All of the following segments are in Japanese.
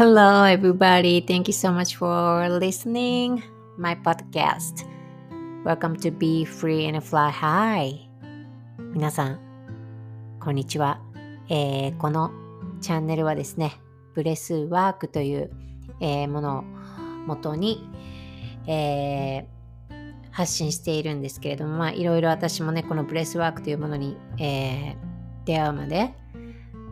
Hello, everybody. Thank you so much for listening my podcast. Welcome to Be Free and Fly High. 皆さん、こんにちは。えー、このチャンネルはですね、ブレスワークという、えー、ものを元に、えー、発信しているんですけれども、まあ、いろいろ私もね、このブレスワークというものに、えー、出会うまで、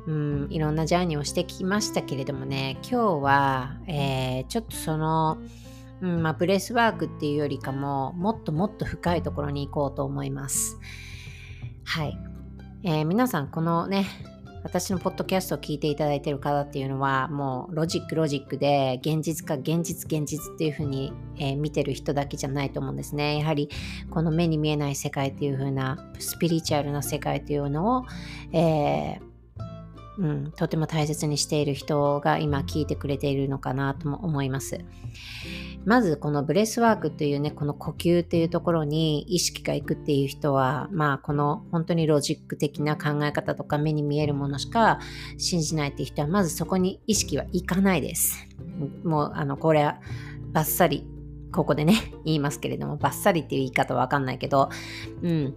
うん、いろんな journey をしてきましたけれどもね、今日は、えー、ちょっとその、うんまあ、ブレスワークっていうよりかも、もっともっと深いところに行こうと思います。はい。えー、皆さん、このね、私のポッドキャストを聞いていただいている方っていうのはもうロジックロジックで現実か現実現実っていうふうに、えー、見てる人だけじゃないと思うんですね。やはりこの目に見えない世界っていうふうなスピリチュアルな世界っていうのを、えーうん、とても大切にしている人が今聞いてくれているのかなとも思います。まずこのブレスワークというね、この呼吸っていうところに意識がいくっていう人は、まあこの本当にロジック的な考え方とか目に見えるものしか信じないっていう人は、まずそこに意識はいかないです。もうあの、これはバッサリここでね、言いますけれども、バッサリっていう言い方わかんないけど、うん。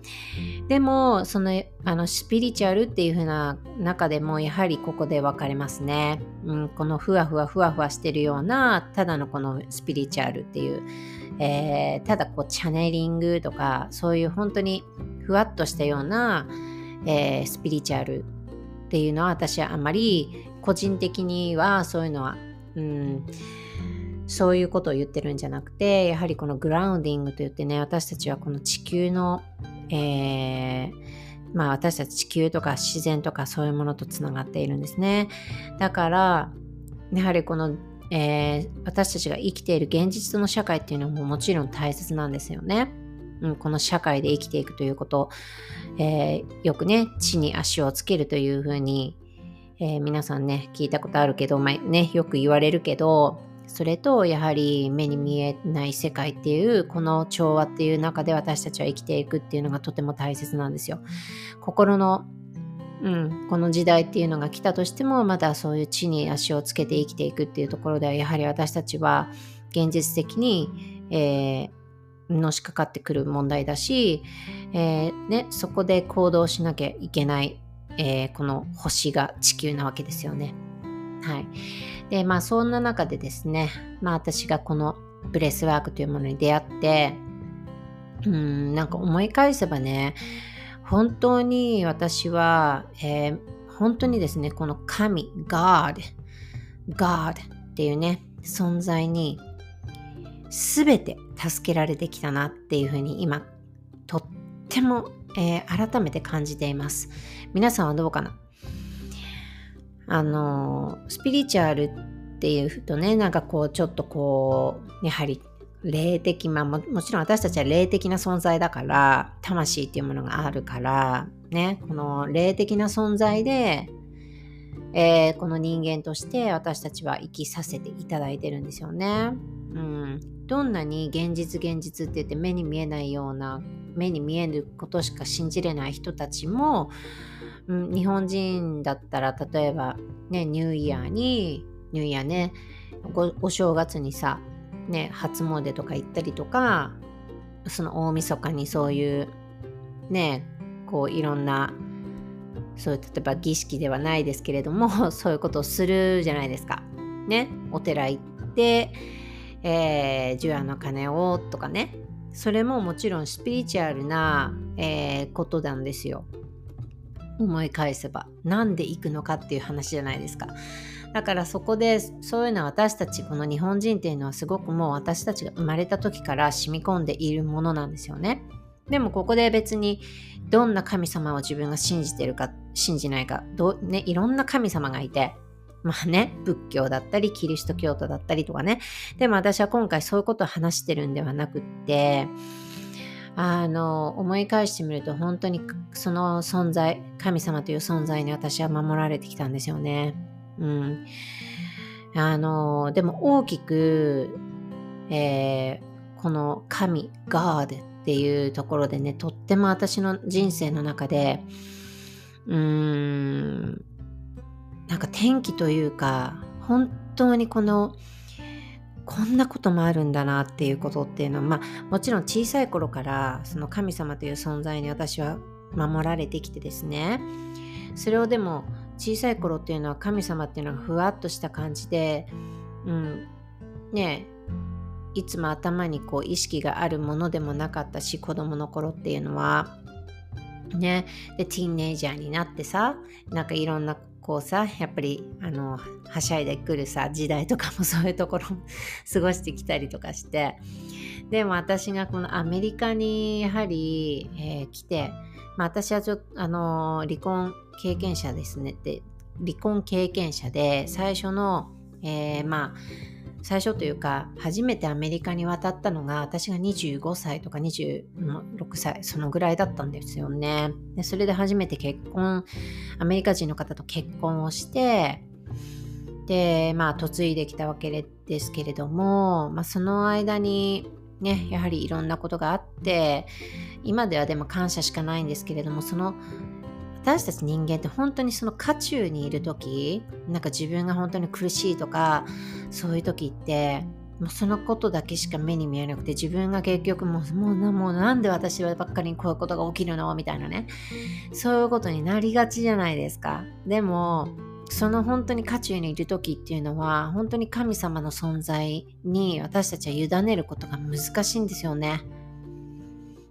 でも、その、あの、スピリチュアルっていう風な中でも、やはりここで分かれますね。うん、このふわふわふわふわしてるような、ただのこのスピリチュアルっていう、えー、ただこう、チャネリングとか、そういう本当にふわっとしたような、えー、スピリチュアルっていうのは、私はあんまり、個人的にはそういうのは、うん、そういうことを言ってるんじゃなくて、やはりこのグラウンディングといってね、私たちはこの地球の、えー、まあ私たち地球とか自然とかそういうものとつながっているんですね。だから、やはりこの、えー、私たちが生きている現実の社会っていうのももちろん大切なんですよね。うん、この社会で生きていくということ、えー、よくね、地に足をつけるというふうに、えー、皆さんね、聞いたことあるけど、まあ、ね、よく言われるけど、それとやはり目に見えない世界っていうこの調和っていう中で私たちは生きていくっていうのがとても大切なんですよ。心のうん、この時代っていうのが来たとしてもまだそういう地に足をつけて生きていくっていうところではやはり私たちは現実的に、えー、のしかかってくる問題だし、えー、ね、そこで行動しなきゃいけない、えー、この星が地球なわけですよね。はい。で、まあそんな中でですね、まあ私がこのブレスワークというものに出会って、うん、なんか思い返せばね、本当に私は、えー、本当にですね、この神、God、God っていうね、存在に全て助けられてきたなっていうふうに今、とっても、えー、改めて感じています。皆さんはどうかな？あのスピリチュアルっていうとねなんかこうちょっとこうやはり霊的まあももちろん私たちは霊的な存在だから魂っていうものがあるからねこの霊的な存在で、えー、この人間として私たちは生きさせていただいてるんですよね。うん、どんなに現実現実って言って目に見えないような目に見えることしか信じれない人たちもうん、日本人だったら例えばねニューイヤーにニューイヤーねお正月にさね初詣とか行ったりとかその大晦日にそういうねこういろんなそういう例えば儀式ではないですけれども そういうことをするじゃないですか。ねお寺行って、えー、除夜の鐘をとかねそれももちろんスピリチュアルな、えー、ことなんですよ。思い返せばなんで行くのかっていう話じゃないですかだからそこでそういうのは私たちこの日本人っていうのはすごくもう私たちが生まれた時から染み込んでいるものなんですよねでもここで別にどんな神様を自分が信じてるか信じないかど、ね、いろんな神様がいてまあね、仏教だったり、キリスト教徒だったりとかね。でも私は今回そういうことを話してるんではなくって、あの思い返してみると本当にその存在神様という存在に私は守られてきたんですよね。うん、あのでも大きく、えー、この神 God っていうところでねとっても私の人生の中でうーんなんか天気というか本当にこのこんなこともあるんだなっていうことっていうのは、まあ、もちろん小さい頃からその神様という存在に私は守られてきてですね。それをでも小さい頃っていうのは神様っていうのがふわっとした感じで、うん、ねいつも頭にこう意識があるものでもなかったし子供の頃っていうのはねでティーンネイジャーになってさなんかいろんなこうさやっぱりあのはしゃいでくるさ時代とかも そういうところ過ごしてきたりとかしてでも私がこのアメリカにやはり、えー、来て、まあ、私はちょっとあの離婚経験者ですねって離婚経験者で最初の、えー、まあ最初というか初めてアメリカに渡ったのが私が25歳とか26歳そのぐらいだったんですよね。でそれで初めて結婚アメリカ人の方と結婚をしてでまあ嫁いできたわけですけれども、まあ、その間にねやはりいろんなことがあって今ではでも感謝しかないんですけれどもその私たち人間って本当にその渦中にいる時なんか自分が本当に苦しいとかそういう時ってもうそのことだけしか目に見えなくて自分が結局もうもうなもうなんで私はばっかりにこういうことが起きるのみたいなね。そういうことになりがちじゃないですか。でもその本当に渦中にいる時っていうのは本当に神様の存在に私たちは委ねることが難しいんですよね。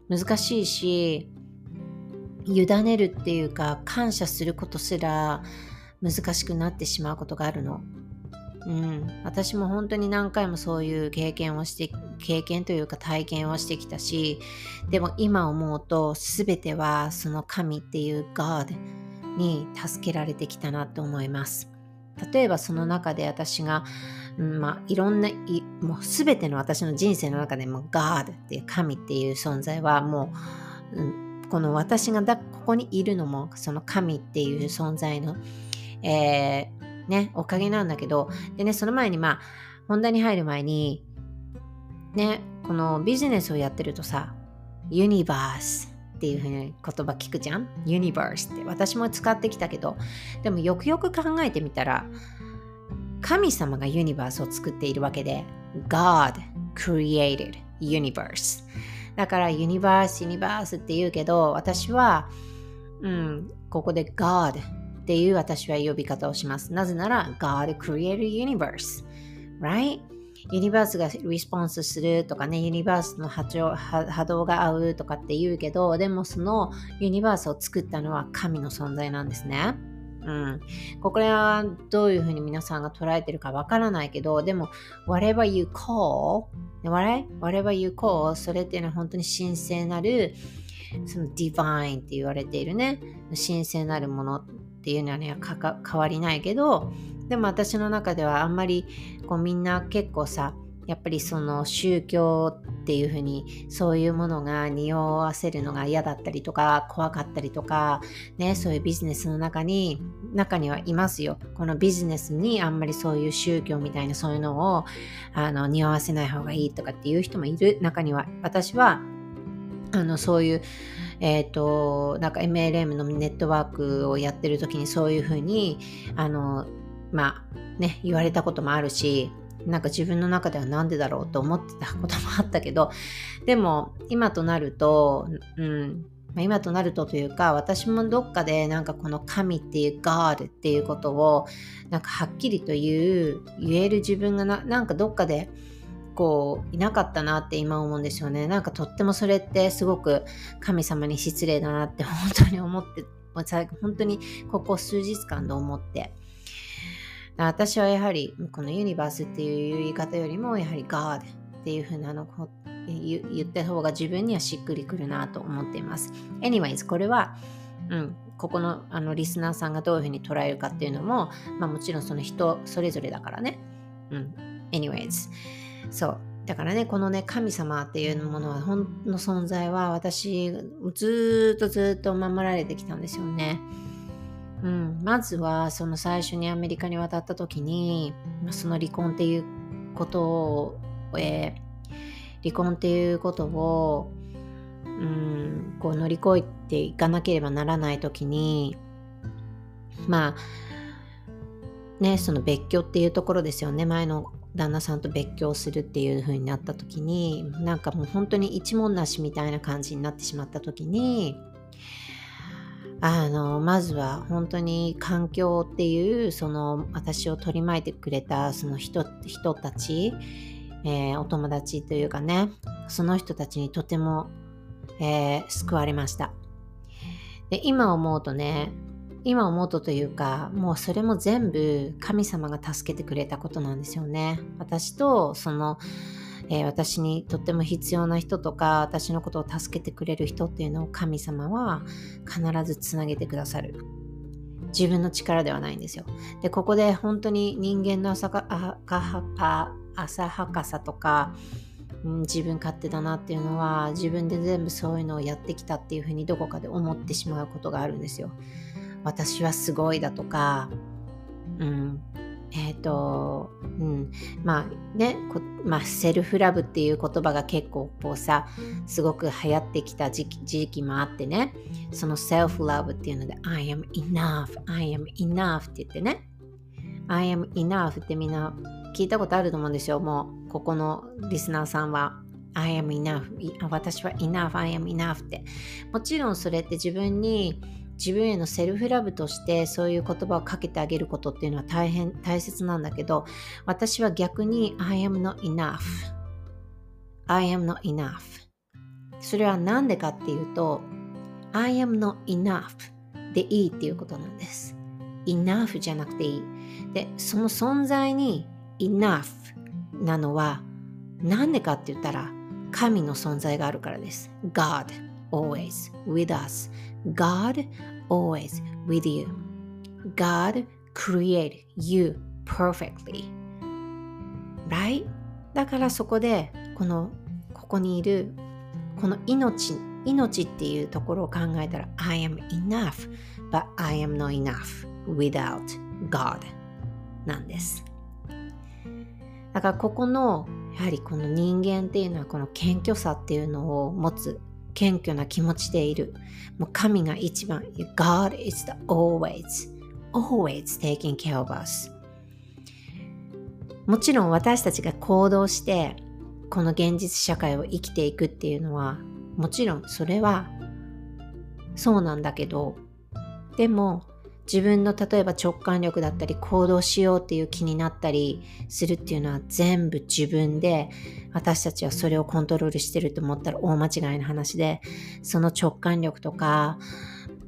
難しいし委ねるっていうか感謝することすら難しくなってしまうことがあるの。うん、私も本当に何回もそういう経験をして経験というか体験をしてきたしでも今思うと全てはその神っていう God に助けられてきたなと思います例えばその中で私が、うん、まあいろんなもう全ての私の人生の中でも God っていう神っていう存在はもう、うんこの私がだここにいるのもその神っていう存在の、えー、ね、おかげなんだけど、でね、その前にまあ、本題に入る前に、ね、このビジネスをやってるとさ、ユニバースっていうふうに言葉聞くじゃん？ユニバースって私も使ってきたけど、でもよくよく考えてみたら、神様がユニバースを作っているわけで、God created universe。だからユニバース、ユニバースって言うけど、私は、うん、ここで God っていう私は呼び方をします。なぜなら God created universe. Right? ユニバースがリスポンスするとかね、ユニバースの波長波動が合うとかって言うけど、でもそのユニバースを作ったのは神の存在なんですね。うん。これはどういうふうに皆さんが捉えてるかわからないけど、でも、whatever you call, whatever you call, それっていうのは本当に神聖なる、その divine って言われているね、神聖なるものっていうのはね、変わりないけど、でも私の中ではあんまりこうみんな結構さ、やっぱりその宗教っていうふうにそういうものが匂わせるのが嫌だったりとか怖かったりとかねそういうビジネスの中に中にはいますよ。このビジネスにあんまりそういう宗教みたいなそういうのをあの匂わせない方がいいとかっていう人もいる。中には私はあのそういうえっ、ー、となんか MLM のネットワークをやってる時にそういうふうにあのまあね言われたこともあるしなんか自分の中では何でだろうと思ってたこともあったけど、でも今となると、うんま、今となるとというか、私もどっかでなんかこの神っていう God っていうことをなんかはっきりと言う、言える自分がななんかどっかでこういなかったなって今思うんですよね。なんかとってもそれってすごく神様に失礼だなって本当に思って、本当にここ数日間で思って。私はやはりこのユニバースっていう言い方よりもやはり God っていう風なのを言った方が自分にはしっくりくるなと思っています。Anyways これは、うん、ここのあのリスナーさんがどういうふうに捉えるかっていうのも、まあ、もちろんその人それぞれだからね。うん。Anyways そうだからねこのね神様っていうものは本の存在は私ずっとずっと守られてきたんですよね。うん、まずはその最初にアメリカに渡った時にその離婚っていうことを、えー、離婚っていうことを、うん、こう乗り越えていかなければならない時にまあねその別居っていうところですよね。前の旦那さんと別居をするっていう風になった時になんかもう本当に一文なしみたいな感じになってしまった時にあのまずは本当に環境っていうその私を取り巻いてくれたその人人たち、えー、お友達というかねその人たちにとても、えー、救われました。で今思うとね今思うとというかもうそれも全部神様が助けてくれたことなんですよね。私とその、えー、私にとっても必要な人とか私のことを助けてくれる人っていうのを神様は必ずつなげてくださる自分の力ではないんですよでここで本当に人間の浅は浅はかさとかうん、自分勝手だなっていうのは自分で全部そういうのをやってきたっていうふうにどこかで思ってしまうことがあるんですよ。私はすごいだとか、うん、えっ、ー、と、うん、まあね、まあ、セルフラブっていう言葉が結構こうさ、すごく流行ってきた時期時期もあってね、そのセルフラブっていうので、I am enough, I am enough って言ってね、I am enough ってみんな聞いたことあると思うんですよ。もう、ここのリスナーさんは。I am enough. 私は enough. I am enough って。もちろんそれって自分に自分へのセルフラブとしてそういう言葉をかけてあげることっていうのは大変大切なんだけど私は逆に I am not enough. I am not enough. それは何でかっていうと I am not enough でいいっていうことなんです。enough じゃなくていい。でその存在に enough なのは何でかって言ったら神の存在があるからです。God always with us. God always with you. God create you perfectly. Right? だからそこでこのここにいるこの命命っていうところを考えたら I am enough but I am not enough without God なんです。だからここのやはりこの人間っていうのはこの謙虚さっていうのを持つ謙虚な気持ちでいる。もう神が一番。God is the always, always taking care of us. もちろん私たちが行動してこの現実社会を生きていくっていうのはもちろんそれはそうなんだけどでも自分の例えば直感力だったり行動しようっていう気になったりするっていうのは全部自分で私たちはそれをコントロールしてると思ったら大間違いな話でその直感力とか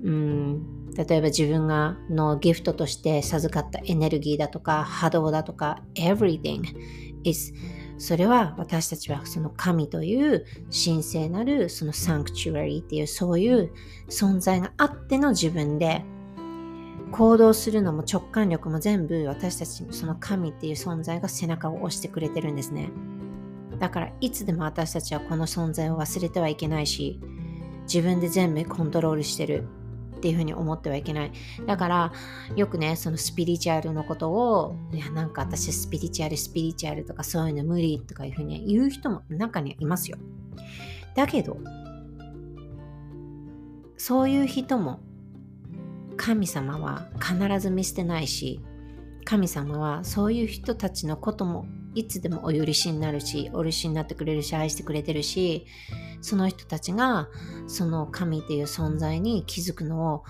うん例えば自分がのギフトとして授かったエネルギーだとか波動だとか everything is それは私たちはその神という神聖なるそのサンクチュアリーっていうそういう存在があっての自分で行動するのも直感力も全部私たちその神っていう存在が背中を押してくれてるんですね。だからいつでも私たちはこの存在を忘れてはいけないし自分で全部コントロールしてるっていうふうに思ってはいけない。だからよくねそのスピリチュアルのことをいやなんか私スピリチュアルスピリチュアルとかそういうの無理とかいうふうに言う人も中にはいますよ。だけどそういう人も神様は必ず見捨てないし神様はそういう人たちのこともいつでもお許しになるしお許しになってくれるし愛してくれてるしその人たちがその神っていう存在に気づくのを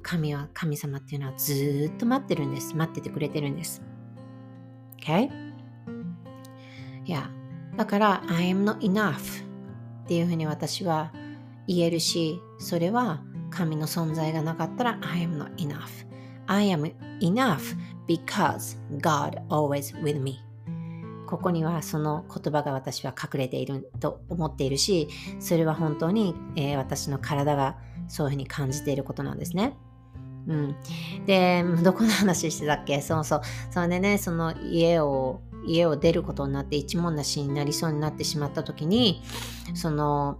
神は神様っていうのはずっと待ってるんです待っててくれてるんです OK? いやだから I am not enough っていうふうに私は言えるしそれは神の存在がなかったら I am not enough. I am enough because God always with me. ここにはその言葉が私は隠れていると思っているし、それは本当に、えー、私の体がそういうふうに感じていることなんですね。うん。で、どこの話してたっけ？そうそう。それでね、その家を、家を出ることになって一文なしになりそうになってしまった時に、その、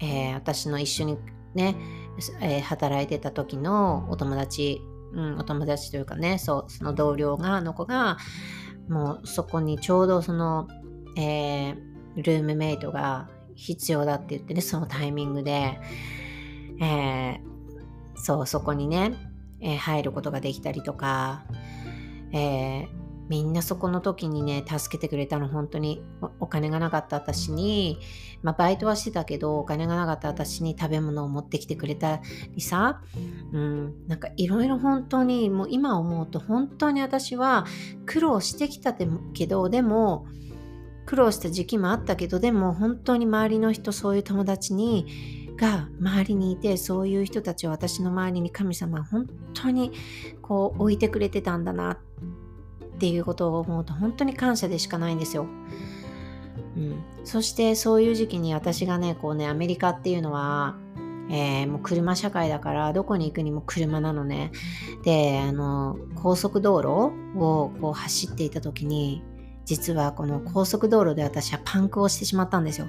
えー、私の一緒にね、えー、働いてた時のお友達、うん、お友達というかね、そう、その同僚が、の子が、もうそこにちょうどその、えー、ルームメイトが必要だって言ってね、そのタイミングで、えー、そう、そこにね、えー、入ることができたりとか、えー、みんなそこの時にね、助けてくれたの、本当に。お金がなかった私に、まあバイトはしてたけど、お金がなかった私に食べ物を持ってきてくれたりさ、うん、なんかいろいろ本当に、もう今思うと本当に私は苦労してきたけど、でも、苦労した時期もあったけど、でも本当に周りの人、そういう友達に、が周りにいてそういう人たちを私の周りに神様本当にこう置いてくれてたんだな。っていうことを思うと本当に感謝でしかないんですよ。うん、そしてそういう時期に私がねこうねアメリカっていうのは、えー、もう車社会だからどこに行くにも車なのね。であの高速道路をこう走っていた時に実はこの高速道路で私はパンクをしてしまったんですよ。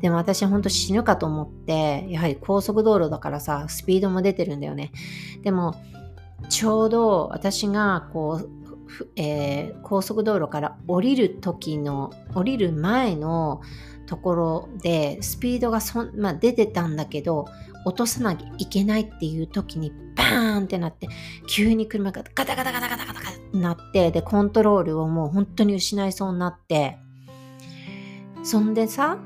でも私は本当死ぬかと思ってやはり高速道路だからさスピードも出てるんだよね。でもちょうど私がこうえー、高速道路から降りる時の降りる前のところでスピードがそ、まあ、出てたんだけど落とさなきゃいけないっていう時にバーンってなって急に車がガタガタガタガタガタガタってなってでコントロールをもう本当に失いそうになって。そんでさ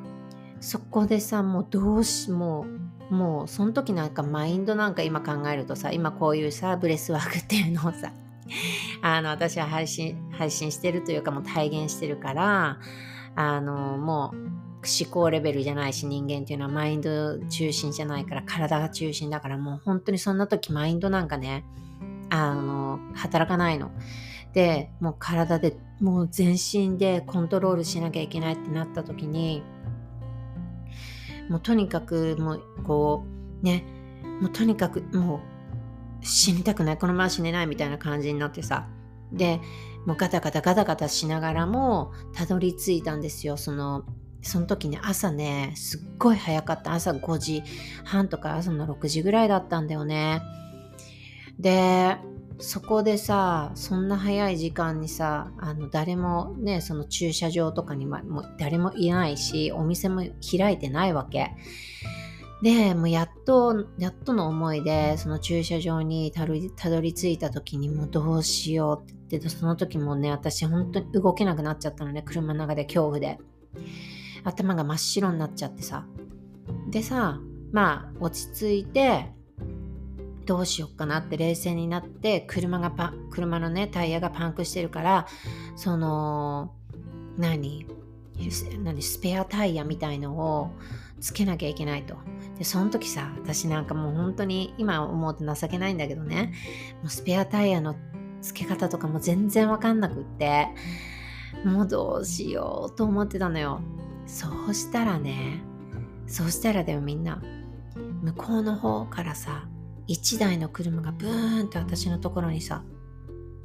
そこでさもうどうしもうもうその時なんかマインドなんか今考えるとさ今こういうさブレスワークっていうのをさ あの、私は配信、配信してるというかもう体現してるから、あの、もう思考レベルじゃないし人間っていうのはマインド中心じゃないから体が中心だからもう本当にそんな時マインドなんかね、あの、働かないの。で、もう体で、もう全身でコントロールしなきゃいけないってなった時に、もうとにかくもうこうね、もうとにかくもう死にたくないこのまま死ねないみたいな感じになってさ。でもうガタガタガタガタしながらもたどり着いたんですよ。そのその時ね朝ねすっごい早かった。朝5時半とか朝の6時ぐらいだったんだよね。でそこでさそんな早い時間にさあの誰もねその駐車場とかにも誰もいないしお店も開いてないわけ。で、もうやっと、やっとの思いで、その駐車場にたどりたどり着いた時にもうどうしようって言って、その時もね、私本当に動けなくなっちゃったのね、車の中で恐怖で。頭が真っ白になっちゃってさ。でさ、まあ、落ち着いて、どうしよっかなって冷静になって、車がパ、車のね、タイヤがパンクしてるから、その、何？何？スペアタイヤみたいのをつけなきゃいけないと。で、その時さ、私なんかもう本当に今思うと情けないんだけどね、もうスペアタイヤの付け方とかも全然わかんなくって、もうどうしようと思ってたのよ。そうしたらね、そうしたらでもみんな、向こうの方からさ、一台の車がブーンって私のところにさ、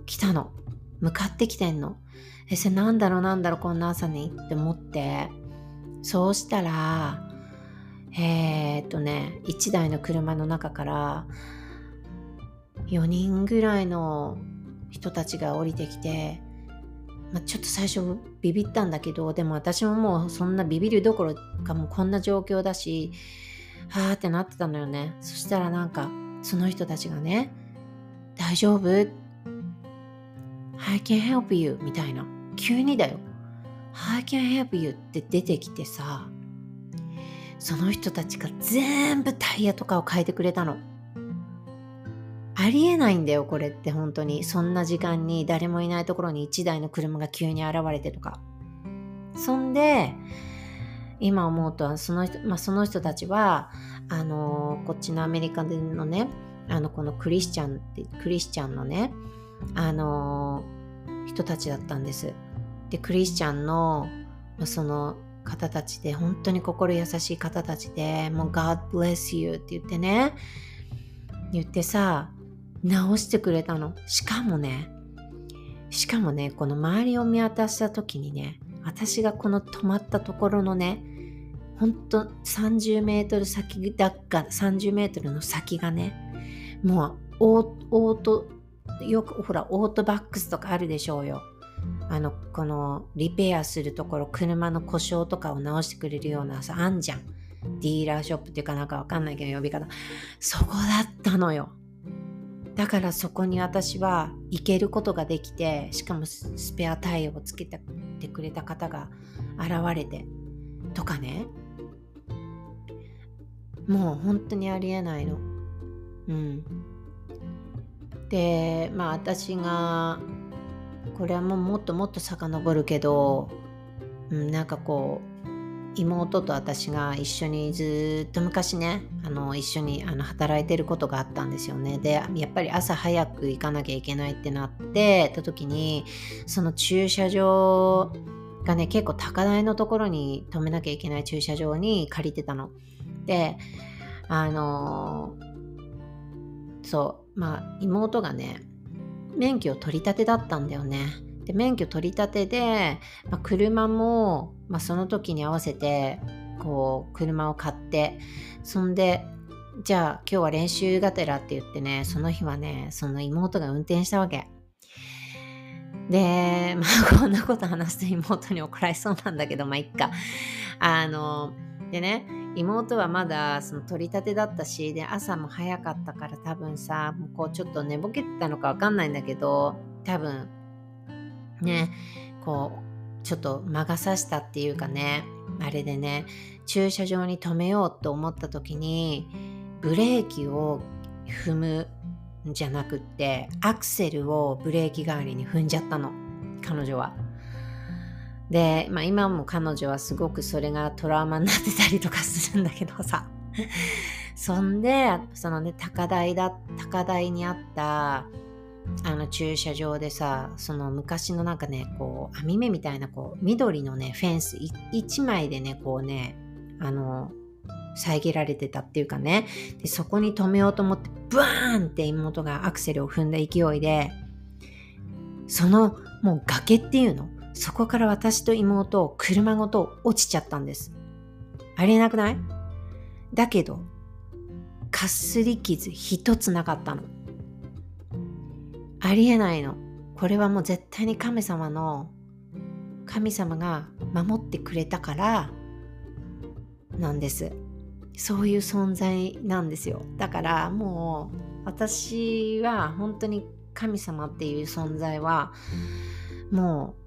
来たの。向かってきてんの。え、それなんだろうなんだろうこんな朝にって思って、そうしたら、えー、っとね、1台の車の中から4人ぐらいの人たちが降りてきて、まあ、ちょっと最初ビビったんだけど、でも私ももうそんなビビるどころかもうこんな状況だし、はーってなってたのよね。そしたらなんか、その人たちがね、大丈夫 ?I can help you みたいな。急にだよ。I can help you って出てきてさ、その人たちが全部タイヤとかを変えてくれたの。ありえないんだよ、これって本当に。そんな時間に誰もいないところに1台の車が急に現れてとか。そんで、今思うと、その人、まあ、その人たちは、あのー、こっちのアメリカでのね、あの、このクリスチャンって、クリスチャンのね、あのー、人たちだったんです。で、クリスチャンの、その、方たちで、本当に心優しい方たちで、もう God bless you って言ってね、言ってさ、直してくれたの。しかもね、しかもね、この周りを見渡した時にね、私がこの止まったところのね、ほんと30メートル先だっか、30メートルの先がね、もうオート、よくほら、オートバックスとかあるでしょうよ。あの、このリペアするところ、車の故障とかを直してくれるようなさ、あんじゃん。ディーラーショップっていうかなんかわかんないけど呼び方。そこだったのよ。だからそこに私は行けることができてしかもスペアタイヤをつけてくれた方が現れてとかねもう本当にありえないの。うん。でまあ私がこれはもうもっともっと遡るけど、うん、なんかこう妹と私が一緒にずっと昔ねあの一緒にあの働いてることがあったんですよね。でやっぱり朝早く行かなきゃいけないってなってた時にその駐車場がね結構高台のところに止めなきゃいけない駐車場に借りてたの。であのそうまあ妹がね免許を取り立てだったんだよね。で免許取り立てで、まあ、車も、まあ、その時に合わせてこう車を買ってそんでじゃあ今日は練習がてらって言ってねその日はねその妹が運転したわけ。でまあ こんなこと話すと妹に怒られそうなんだけどまあいっか。あのでね妹はまだその取り立てだったしで朝も早かったから多分さもうこうちょっと寝ぼけてたのかわかんないんだけど多分ねこうちょっと魔が差したっていうかねあれでね駐車場に止めようと思った時にブレーキを踏むんじゃなくってアクセルをブレーキ代わりに踏んじゃったの彼女は。で、まあ、今も彼女はすごくそれがトラウマになってたりとかするんだけどさ。そんでそのね高台だ高台にあったあの駐車場でさその昔のなんかねこう網目みたいなこう緑のねフェンス1枚でねこうねあの遮られてたっていうかね。でそこに止めようと思ってブワーンって妹がアクセルを踏んだ勢いでそのもう崖っていうのそこから私と妹車ごと落ちちゃったんですありえなくない？だけどかすり傷一つなかったのありえないの。これはもう絶対に神様の神様が守ってくれたからなんです。そういう存在なんですよ。だからもう私は本当に神様っていう存在はもう、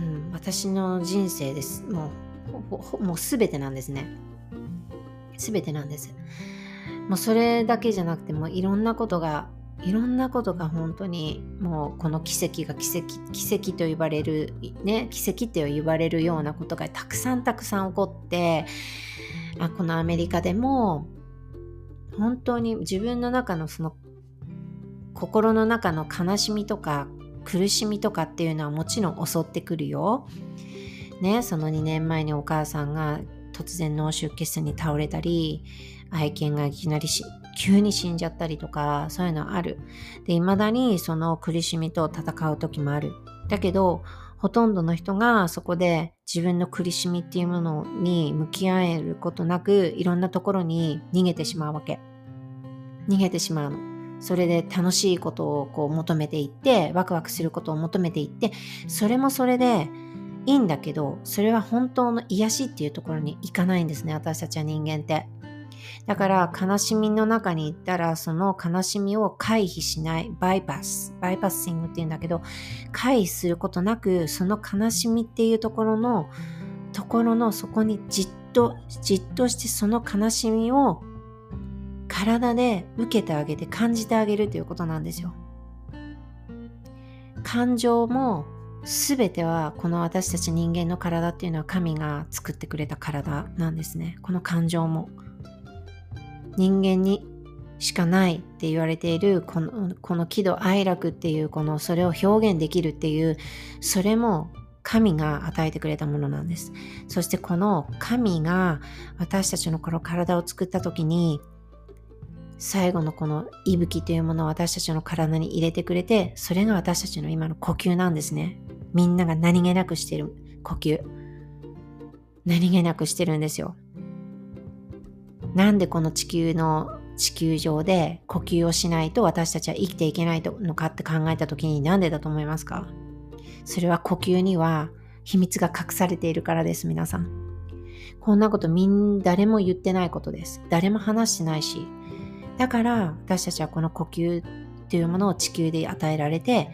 うん、私の人生です。もうもう全てなんですね。全てなんです。もうそれだけじゃなくてもいろんなことがいろんなことが本当にもうこの奇跡が奇跡奇跡と言われるね奇跡って言われるようなことがたくさんたくさん起こってあこのアメリカでも本当に自分の中のその心の中の悲しみとか苦しみとかっていうのはもちろん襲ってくるよ。ね、その2年前にお母さんが突然脳出血に倒れたり愛犬がいきなり急に死んじゃったりとかそういうのある。で未だにその苦しみと戦う時もある。だけどほとんどの人がそこで自分の苦しみっていうものに向き合えることなくいろんなところに逃げてしまうわけ。逃げてしまうの。それで楽しいことをこう求めていってワクワクすることを求めていってそれもそれでいいんだけどそれは本当の癒しっていうところに行かないんですね私たちは人間って。だから悲しみの中に行ったらその悲しみを回避しないバイパスバイパッシングっていうんだけど回避することなくその悲しみっていうところのところのそこにじっとじっとしてその悲しみを体で受けてあげて感じてあげるということなんですよ。感情も全てはこの私たち人間の体っていうのは神が作ってくれた体なんですね。この感情も。人間にしかないって言われているこのこの喜怒哀楽っていうこのそれを表現できるっていうそれも神が与えてくれたものなんですそしてこの神が私たちのこの体を作った時に最後のこの息吹というものを私たちの体に入れてくれてそれが私たちの今の呼吸なんですね。みんなが何気なくしてる呼吸。何気なくしてるんですよ。なんでこの地球の地球上で呼吸をしないと私たちは生きていけないのかって考えた時になんでだと思いますか？それは呼吸には秘密が隠されているからです皆さん。こんなことみん誰も言ってないことです。誰も話してないしだから私たちはこの呼吸というものを地球で与えられて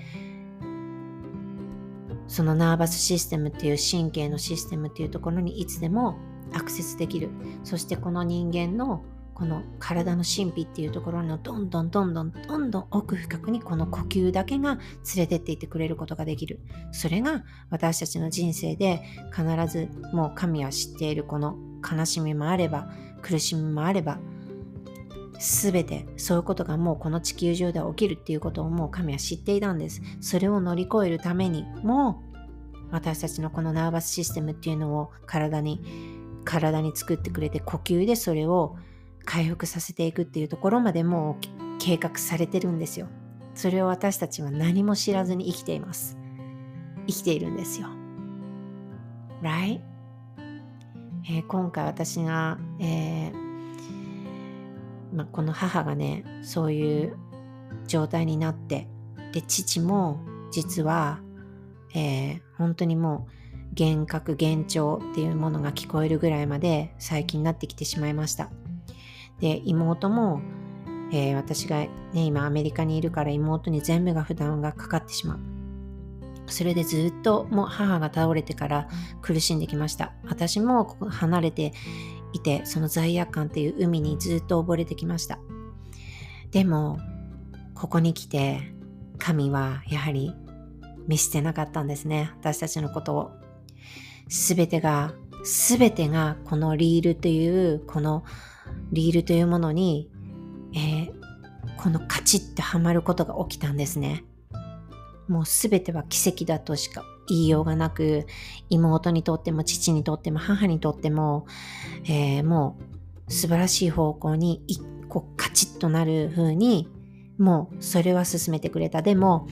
そのナーバスシステムっていう神経のシステムっていうところにいつでもアクセスできる。そしてこの人間のこの体の神秘っていうところのどんどんどんどんどんどん奥深くにこの呼吸だけが連れてっていってくれることができる。それが私たちの人生で必ずもう神は知っているこの悲しみもあれば苦しみもあれば全てそういうことがもうこの地球上では起きるっていうことをもう神は知っていたんです。それを乗り越えるためにも私たちのこのナーバスシステムっていうのを体に体に作ってくれて呼吸でそれを回復させていくっていうところまでもう計画されてるんですよ。それを私たちは何も知らずに生きています。生きているんですよ。Right? えー、今回私が、えーまあ、この母がねそういう状態になってで父も実は、えー、本当にもう幻覚幻聴っていうものが聞こえるぐらいまで最近になってきてしまいました。で妹も、えー、私が、ね、今アメリカにいるから妹に全部が負担がかかってしまう。それでずっともう母が倒れてから苦しんできました。私も離れていてその罪悪感っていう海にずっと溺れてきました。でもここに来て神はやはり見捨てなかったんですね。私たちのことを。全てが全てがこのリールというこのリールというものに、えー、このカチッとはまることが起きたんですね。もう全ては奇跡だとしか言いようがなく、妹にとっても父にとっても母にとっても、えー、もう素晴らしい方向に一個カチッとなる風に、もうそれは進めてくれた。でも、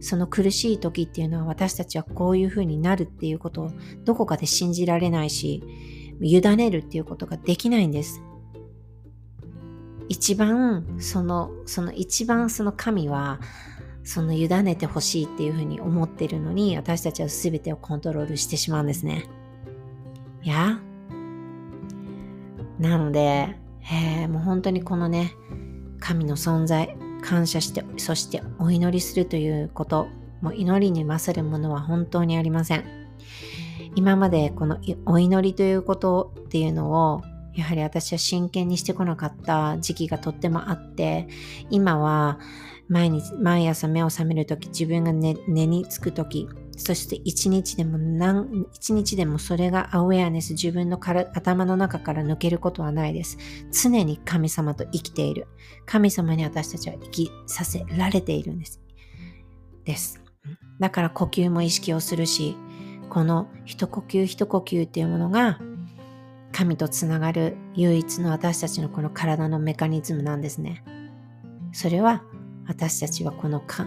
その苦しい時っていうのは私たちはこういう風になるっていうことをどこかで信じられないし、委ねるっていうことができないんです。一番その、その一番その神はその委ねてほしいっていうふうに思ってるのに私たちは全てをコントロールしてしまうんですね。いやなので、えー、もう本当にこのね神の存在感謝してそしてお祈りするということもう祈りに勝るものは本当にありません。今までこのお祈りということっていうのをやはり私は真剣にしてこなかった時期がとってもあって今は毎日、毎朝目を覚めるとき、自分が寝につくとき、そして一日でも何、一日でもそれがアウェアネス、自分のから頭の中から抜けることはないです。常に神様と生きている。神様に私たちは生きさせられているんです。です。だから呼吸も意識をするし、この一呼吸一呼吸っていうものが神とつながる唯一の私たちのこの体のメカニズムなんですね。それは私たちはこのか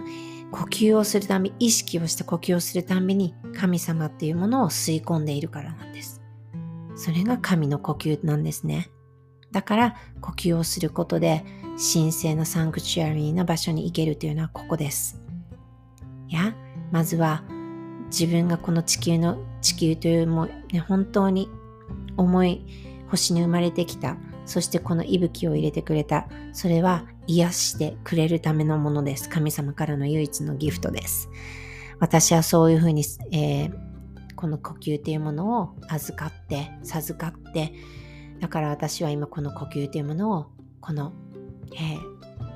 呼吸をするため、意識をして呼吸をするために神様っていうものを吸い込んでいるからなんです。それが神の呼吸なんですね。だから呼吸をすることで神聖なサンクチュアリーな場所に行けるというのはここです。いや、まずは自分がこの地球の地球というもう、ね、本当に重い星に生まれてきたそしてこの息吹を入れてくれた。それは癒してくれるためのものです。神様からの唯一のギフトです。私はそういうふうに、えー、この呼吸というものを預かって、授かって、だから私は今この呼吸というものを、この、えー、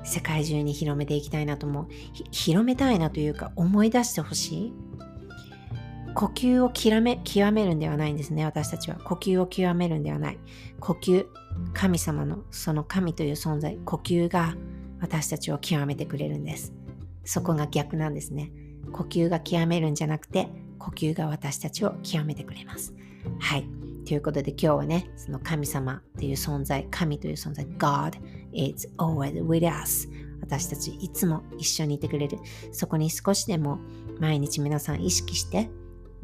世界中に広めていきたいなと思う。広めたいなというか思い出してほしい。呼吸を極め極めるんではないんですね、私たちは。呼吸を極めるんではない。呼吸、神様のその神という存在、呼吸が私たちを極めてくれるんです。そこが逆なんですね。呼吸が極めるんじゃなくて、呼吸が私たちを極めてくれます。はい。ということで今日はね、その神様という存在、神という存在、God is always with us。私たちいつも一緒にいてくれる。そこに少しでも毎日皆さん意識して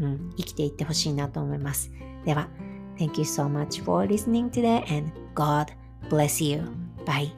うん、生きていってほしいなと思います。では、Thank you so much for listening today and God bless you. Bye.